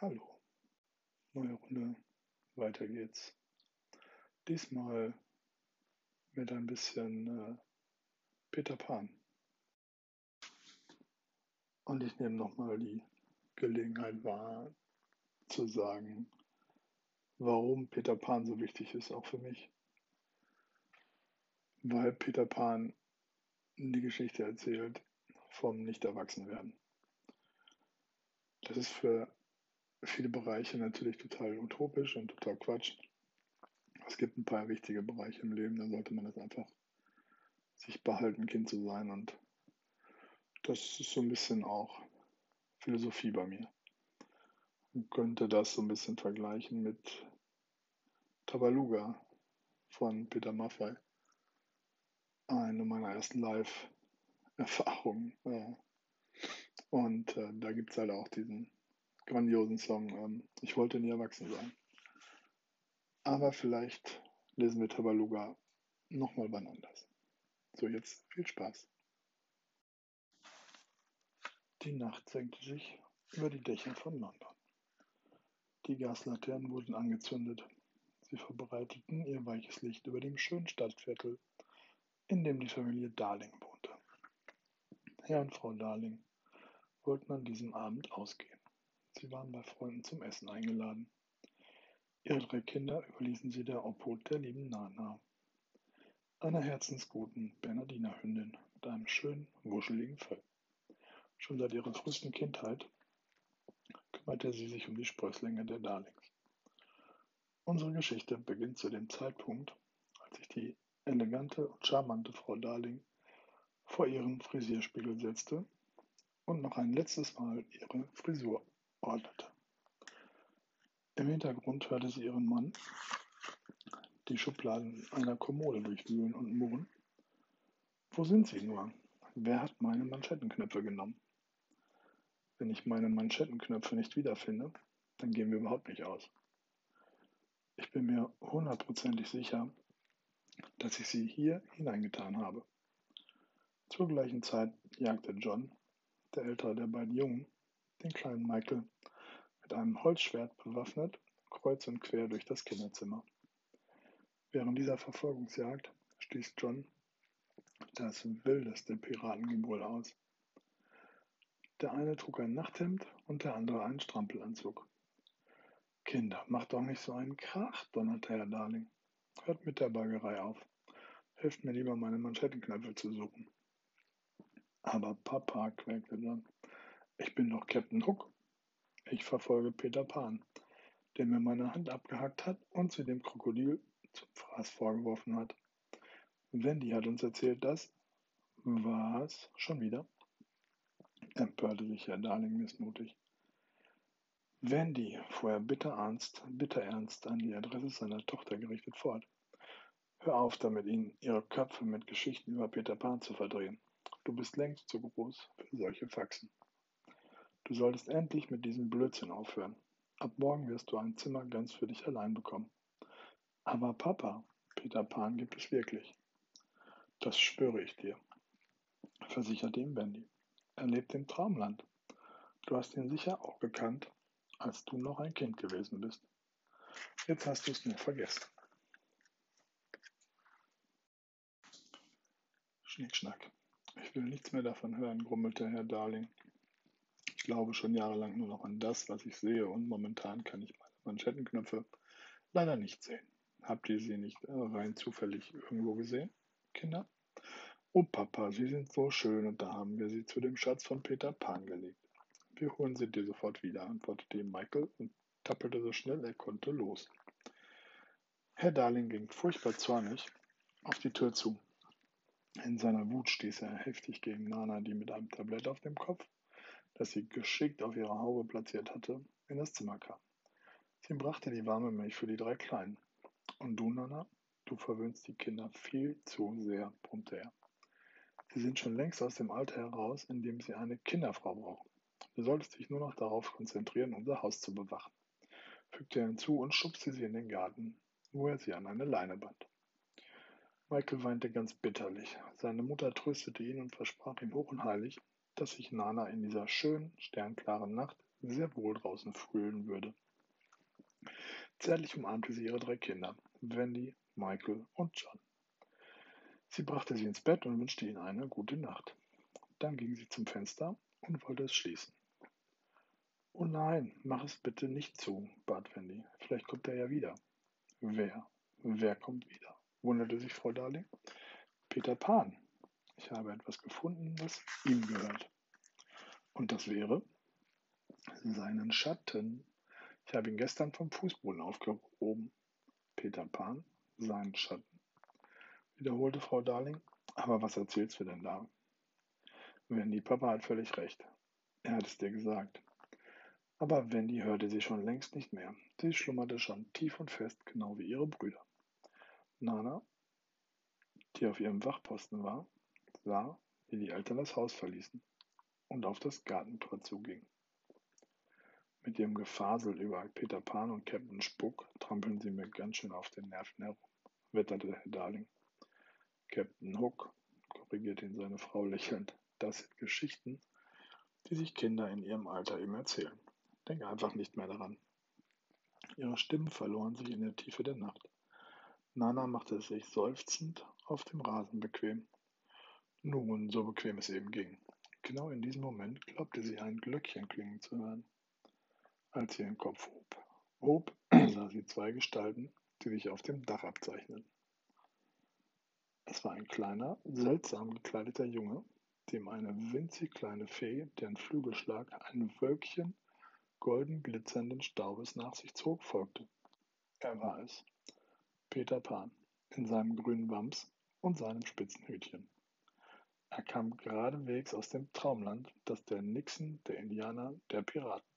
Hallo, neue Runde, weiter geht's. Diesmal mit ein bisschen äh, Peter Pan. Und ich nehme nochmal die Gelegenheit wahr, zu sagen, warum Peter Pan so wichtig ist, auch für mich. Weil Peter Pan die Geschichte erzählt vom Nicht-Erwachsenwerden. Das ist für viele Bereiche natürlich total utopisch und total Quatsch. Es gibt ein paar wichtige Bereiche im Leben, da sollte man das einfach sich behalten, Kind zu sein. Und das ist so ein bisschen auch Philosophie bei mir. Man könnte das so ein bisschen vergleichen mit Tabaluga von Peter Maffay. Eine meiner ersten Live-Erfahrungen. Und äh, da gibt es halt auch diesen grandiosen Song. Ähm, ich wollte nie erwachsen sein. Aber vielleicht lesen wir Tabaluga nochmal wann anders. So, jetzt viel Spaß. Die Nacht senkte sich über die Dächer von London. Die Gaslaternen wurden angezündet. Sie verbreiteten ihr weiches Licht über dem schönen Stadtviertel, in dem die Familie Darling wohnte. Herr und Frau Darling wollten an diesem Abend ausgehen. Sie waren bei Freunden zum Essen eingeladen. Ihre drei Kinder überließen sie der Obhut der lieben Nana, einer herzensguten Bernardinerhündin mit einem schönen, wuscheligen Fell. Schon seit ihrer frühesten Kindheit kümmerte sie sich um die Sprösslinge der Darlings. Unsere Geschichte beginnt zu dem Zeitpunkt, als sich die elegante und charmante Frau Darling vor ihren Frisierspiegel setzte und noch ein letztes Mal ihre Frisur ordnete. Im Hintergrund hörte sie ihren Mann die Schubladen einer Kommode durchwühlen und murren. Wo sind sie nur? Wer hat meine Manschettenknöpfe genommen? Wenn ich meine Manschettenknöpfe nicht wiederfinde, dann gehen wir überhaupt nicht aus. Ich bin mir hundertprozentig sicher, dass ich sie hier hineingetan habe. Zur gleichen Zeit jagte John, der ältere der beiden Jungen, den kleinen Michael mit einem Holzschwert bewaffnet kreuz und quer durch das Kinderzimmer. Während dieser Verfolgungsjagd stieß John das wildeste Piratengebrüll aus. Der eine trug ein Nachthemd und der andere einen Strampelanzug. Kinder, macht doch nicht so einen Krach, donnerte Herr Darling. Hört mit der Baggerei auf. Helft mir lieber, meine Manschettenknöpfe zu suchen. Aber Papa, quäkte John, ich bin doch Captain Hook. Ich verfolge Peter Pan, der mir meine Hand abgehackt hat und sie dem Krokodil zum Fraß vorgeworfen hat. Wendy hat uns erzählt, dass. Was? Schon wieder? empörte sich Herr Darling missmutig. Wendy, fuhr er bitter ernst, bitter ernst an die Adresse seiner Tochter gerichtet fort. Hör auf damit, ihnen ihre Köpfe mit Geschichten über Peter Pan zu verdrehen. Du bist längst zu groß für solche Faxen. Du solltest endlich mit diesem Blödsinn aufhören. Ab morgen wirst du ein Zimmer ganz für dich allein bekommen. Aber Papa, Peter Pan gibt es wirklich. Das schwöre ich dir, versicherte ihm Bendy. Er lebt im Traumland. Du hast ihn sicher auch gekannt, als du noch ein Kind gewesen bist. Jetzt hast du es nur vergessen. Schnickschnack. Ich will nichts mehr davon hören, grummelte Herr Darling. Ich glaube schon jahrelang nur noch an das, was ich sehe, und momentan kann ich meine Manschettenknöpfe leider nicht sehen. Habt ihr sie nicht rein zufällig irgendwo gesehen, Kinder? Oh Papa, sie sind so schön und da haben wir sie zu dem Schatz von Peter Pan gelegt. Wir holen sie dir sofort wieder, antwortete ihm Michael und tappelte so schnell er konnte los. Herr Darling ging furchtbar zornig auf die Tür zu. In seiner Wut stieß er heftig gegen Nana, die mit einem Tablett auf dem Kopf, das sie geschickt auf ihre Haube platziert hatte, in das Zimmer kam. Sie brachte die warme Milch für die drei Kleinen. Und du, Nana, du verwöhnst die Kinder viel zu sehr, brummte er. Sie sind schon längst aus dem Alter heraus, in dem sie eine Kinderfrau brauchen. Du solltest dich nur noch darauf konzentrieren, unser Haus zu bewachen, fügte er hinzu und schubste sie in den Garten, wo er sie an eine Leine band. Michael weinte ganz bitterlich. Seine Mutter tröstete ihn und versprach ihm hoch und heilig, dass sich Nana in dieser schönen, sternklaren Nacht sehr wohl draußen fühlen würde. Zärtlich umarmte sie ihre drei Kinder, Wendy, Michael und John. Sie brachte sie ins Bett und wünschte ihnen eine gute Nacht. Dann ging sie zum Fenster und wollte es schließen. Oh nein, mach es bitte nicht zu, bat Wendy. Vielleicht kommt er ja wieder. Wer? Wer kommt wieder? wunderte sich Frau Darling. Peter Pan. Ich habe etwas gefunden, was ihm gehört. Und das wäre seinen Schatten. Ich habe ihn gestern vom Fußboden aufgehoben. Peter Pan, seinen Schatten, wiederholte Frau Darling. Aber was erzählst du denn da? Wendy, Papa hat völlig recht. Er hat es dir gesagt. Aber Wendy hörte sie schon längst nicht mehr. Sie schlummerte schon tief und fest, genau wie ihre Brüder. Nana, die auf ihrem Wachposten war, sah, wie die Eltern das Haus verließen und auf das Gartentor zugingen. Mit ihrem Gefasel über Peter Pan und Captain Spuck trampeln sie mir ganz schön auf den Nerven herum, wetterte Herr Darling. Captain Hook, korrigierte ihn seine Frau lächelnd, das sind Geschichten, die sich Kinder in ihrem Alter eben erzählen. Denke einfach nicht mehr daran. Ihre Stimmen verloren sich in der Tiefe der Nacht. Nana machte es sich seufzend auf dem Rasen bequem. Nun, so bequem es eben ging. Genau in diesem Moment glaubte sie ein Glöckchen klingen zu hören. Als sie ihren Kopf hob, hob sah sie zwei Gestalten, die sich auf dem Dach abzeichneten. Es war ein kleiner, seltsam gekleideter Junge, dem eine winzig kleine Fee, deren Flügelschlag ein Wölkchen golden glitzernden Staubes nach sich zog, folgte. Er war es, Peter Pan, in seinem grünen Wams und seinem spitzen Hütchen. Er kam geradewegs aus dem Traumland, das der Nixon, der Indianer, der Piraten.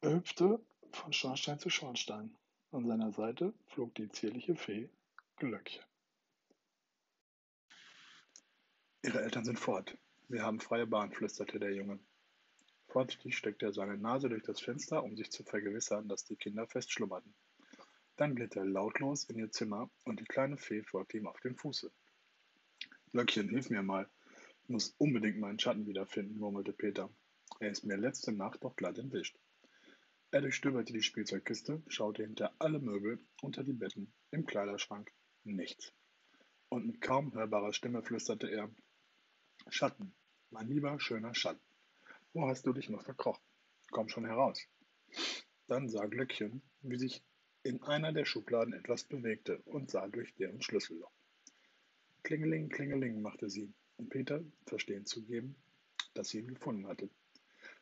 Er hüpfte von Schornstein zu Schornstein. An seiner Seite flog die zierliche Fee Glöckchen. Ihre Eltern sind fort. Wir haben freie Bahn, flüsterte der Junge. Vorsichtig steckte er seine Nase durch das Fenster, um sich zu vergewissern, dass die Kinder fest schlummerten. Dann glitt er lautlos in ihr Zimmer und die kleine Fee folgte ihm auf dem Fuße. Löckchen, hilf mir mal. Ich muss unbedingt meinen Schatten wiederfinden, murmelte Peter. Er ist mir letzte Nacht doch glatt entwischt. Er durchstöberte die Spielzeugkiste, schaute hinter alle Möbel, unter die Betten, im Kleiderschrank. Nichts. Und mit kaum hörbarer Stimme flüsterte er: Schatten, mein lieber, schöner Schatten. Wo hast du dich noch verkrochen? Komm schon heraus. Dann sah Glöckchen, wie sich in einer der Schubladen etwas bewegte und sah durch deren Schlüsselloch. Klingeling, klingeling, machte sie, um Peter verstehen zu geben, dass sie ihn gefunden hatte.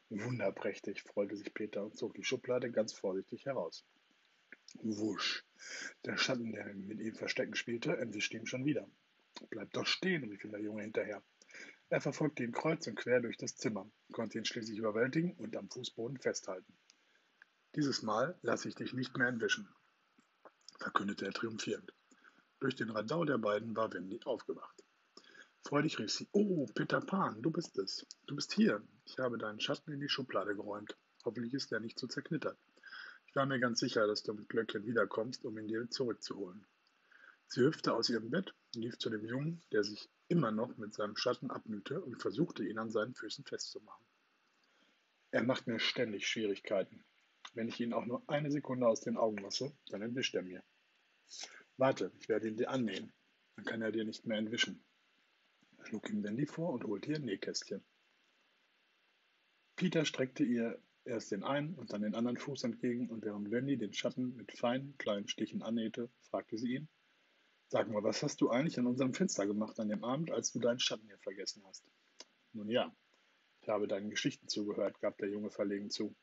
Wunderprächtig, freute sich Peter und zog die Schublade ganz vorsichtig heraus. Wusch. Der Schatten, der mit ihm verstecken spielte, entwischte ihm schon wieder. Bleib doch stehen, rief ihm der Junge hinterher. Er verfolgte ihn kreuz und quer durch das Zimmer, konnte ihn schließlich überwältigen und am Fußboden festhalten. Dieses Mal lasse ich dich nicht mehr entwischen, verkündete er triumphierend. Durch den Radau der beiden war Wendy aufgewacht. Freudig rief sie: Oh, Peter Pan, du bist es. Du bist hier. Ich habe deinen Schatten in die Schublade geräumt. Hoffentlich ist er nicht so zerknittert. Ich war mir ganz sicher, dass du mit Glöckchen wiederkommst, um ihn dir zurückzuholen. Sie hüpfte aus ihrem Bett, lief zu dem Jungen, der sich immer noch mit seinem Schatten abmühte und versuchte ihn an seinen Füßen festzumachen. Er macht mir ständig Schwierigkeiten. Wenn ich ihn auch nur eine Sekunde aus den Augen lasse, dann entwischt er mir. Warte, ich werde ihn dir annähen. Dann kann er dir nicht mehr entwischen. Schlug ihm Wendy vor und holte ihr Nähkästchen. Peter streckte ihr erst den einen und dann den anderen Fuß entgegen und während Wendy den Schatten mit feinen kleinen Stichen annähte, fragte sie ihn, Sag mal, was hast du eigentlich an unserem Fenster gemacht an dem Abend, als du deinen Schatten hier vergessen hast? Nun ja, ich habe deinen Geschichten zugehört, gab der Junge verlegen zu.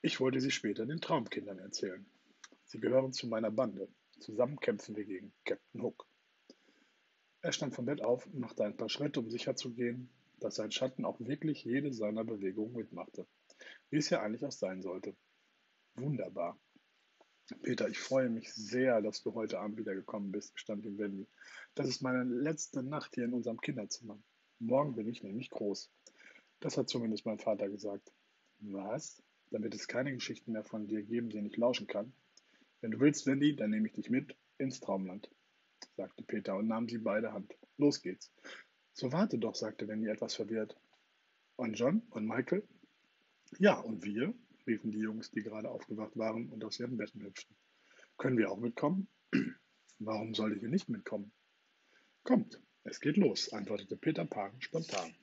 Ich wollte sie später den Traumkindern erzählen. Sie gehören zu meiner Bande. Zusammen kämpfen wir gegen Captain Hook. Er stand vom Bett auf und machte ein paar Schritte, um sicherzugehen, dass sein Schatten auch wirklich jede seiner Bewegungen mitmachte, wie es ja eigentlich auch sein sollte. Wunderbar. Peter, ich freue mich sehr, dass du heute Abend wiedergekommen bist, gestand ihm Wendy. Das ist meine letzte Nacht hier in unserem Kinderzimmer. Morgen bin ich nämlich groß. Das hat zumindest mein Vater gesagt. Was? Wird es keine Geschichten mehr von dir geben, denen ich lauschen kann. Wenn du willst, Wendy, dann nehme ich dich mit ins Traumland, sagte Peter und nahm sie beide Hand. Los geht's. So warte doch, sagte Wendy etwas verwirrt. Und John und Michael? Ja, und wir, riefen die Jungs, die gerade aufgewacht waren und aus ihren Betten hüpften. Können wir auch mitkommen? Warum soll ich hier nicht mitkommen? Kommt, es geht los, antwortete Peter Pan spontan.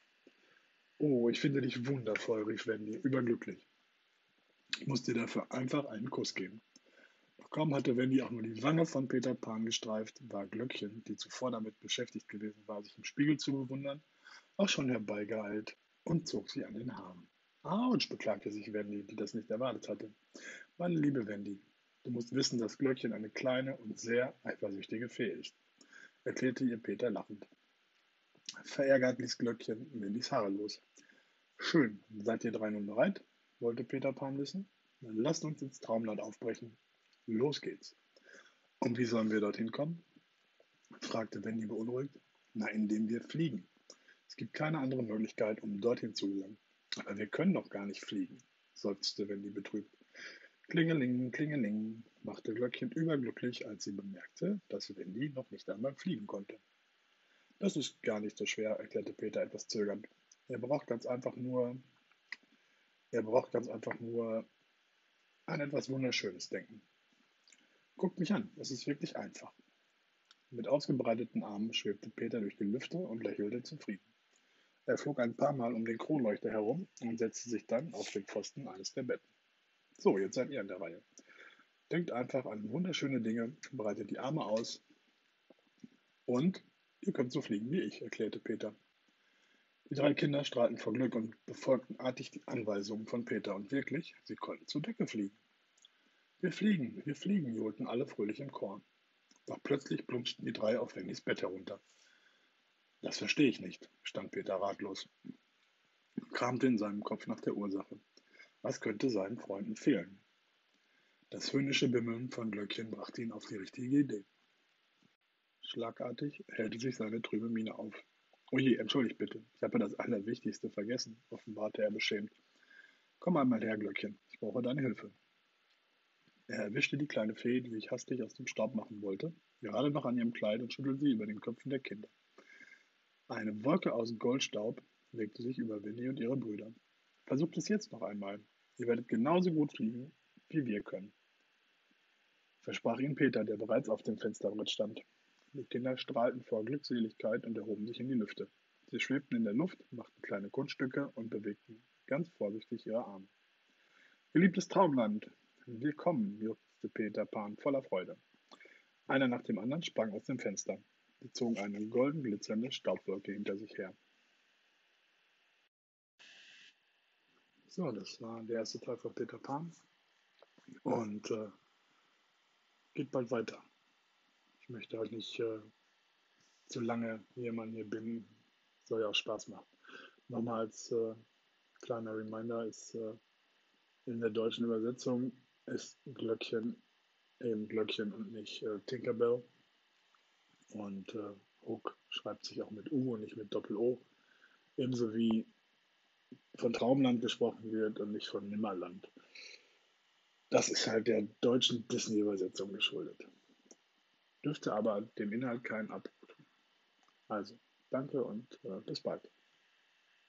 Oh, ich finde dich wundervoll, rief Wendy, überglücklich. Ich muss dir dafür einfach einen Kuss geben. Kaum hatte Wendy auch nur die Wange von Peter Pan gestreift, war Glöckchen, die zuvor damit beschäftigt gewesen war, sich im Spiegel zu bewundern, auch schon herbeigeeilt und zog sie an den Haaren. Autsch, beklagte sich Wendy, die das nicht erwartet hatte. Meine liebe Wendy, du musst wissen, dass Glöckchen eine kleine und sehr eifersüchtige Fee ist, erklärte ihr Peter lachend. Verärgert ließ Glöckchen Wendys Haare los. Schön, seid ihr drei nun bereit? wollte Peter Pan wissen. Dann lasst uns ins Traumland aufbrechen. Los geht's. Und wie sollen wir dorthin kommen? fragte Wendy beunruhigt. Na, indem wir fliegen. Es gibt keine andere Möglichkeit, um dorthin zu gelangen. Aber wir können doch gar nicht fliegen, seufzte Wendy betrübt. Klingeling, klingeling, machte Glöckchen überglücklich, als sie bemerkte, dass Wendy noch nicht einmal fliegen konnte. Das ist gar nicht so schwer, erklärte Peter etwas zögernd. Er braucht ganz einfach nur, er braucht ganz einfach nur an etwas Wunderschönes denken. Guckt mich an, es ist wirklich einfach. Mit ausgebreiteten Armen schwebte Peter durch die Lüfte und lächelte zufrieden. Er flog ein paar Mal um den Kronleuchter herum und setzte sich dann auf den Pfosten eines der Betten. So, jetzt seid ihr an der Reihe. Denkt einfach an wunderschöne Dinge, breitet die Arme aus und ihr könnt so fliegen wie ich, erklärte Peter. Die drei Kinder strahlten vor Glück und befolgten artig die Anweisungen von Peter und wirklich, sie konnten zur Decke fliegen. Wir fliegen, wir fliegen, johlten alle fröhlich im Chor. Doch plötzlich plumpsten die drei auf Wennys Bett herunter. Das verstehe ich nicht, stand Peter ratlos, kramte in seinem Kopf nach der Ursache. Was könnte seinen Freunden fehlen? Das höhnische Bimmeln von Glöckchen brachte ihn auf die richtige Idee. Schlagartig hellte sich seine trübe Miene auf. Oje, entschuldigt bitte, ich habe das Allerwichtigste vergessen, offenbarte er beschämt. Komm einmal her, Glöckchen, ich brauche deine Hilfe. Er erwischte die kleine Fee, die sich hastig aus dem Staub machen wollte, gerade noch an ihrem Kleid und schüttelte sie über den Köpfen der Kinder. Eine Wolke aus Goldstaub legte sich über Winnie und ihre Brüder. Versucht es jetzt noch einmal. Ihr werdet genauso gut fliegen, wie wir können. Versprach ihnen Peter, der bereits auf dem Fensterbrett stand. Die Kinder strahlten vor Glückseligkeit und erhoben sich in die Lüfte. Sie schwebten in der Luft, machten kleine Kunststücke und bewegten ganz vorsichtig ihre Arme. Geliebtes Traumland, willkommen, juchzte Peter Pan voller Freude. Einer nach dem anderen sprang aus dem Fenster. Sie zogen eine golden glitzernde Staubwolke hinter sich her. So, das war der erste Teil von Peter Pan. Und äh, geht bald weiter. Ich möchte halt nicht äh, zu lange jemanden hier binden. Soll ja auch Spaß machen. Nochmal als äh, kleiner Reminder ist äh, in der deutschen Übersetzung ist Glöckchen eben Glöckchen und nicht äh, Tinkerbell. Und äh, Hook schreibt sich auch mit U und nicht mit Doppel-O. Ebenso wie von Traumland gesprochen wird und nicht von Nimmerland. Das ist halt der deutschen Disney-Übersetzung geschuldet. Dürfte aber dem Inhalt keinen Abbruch tun. Also, danke und äh, bis bald.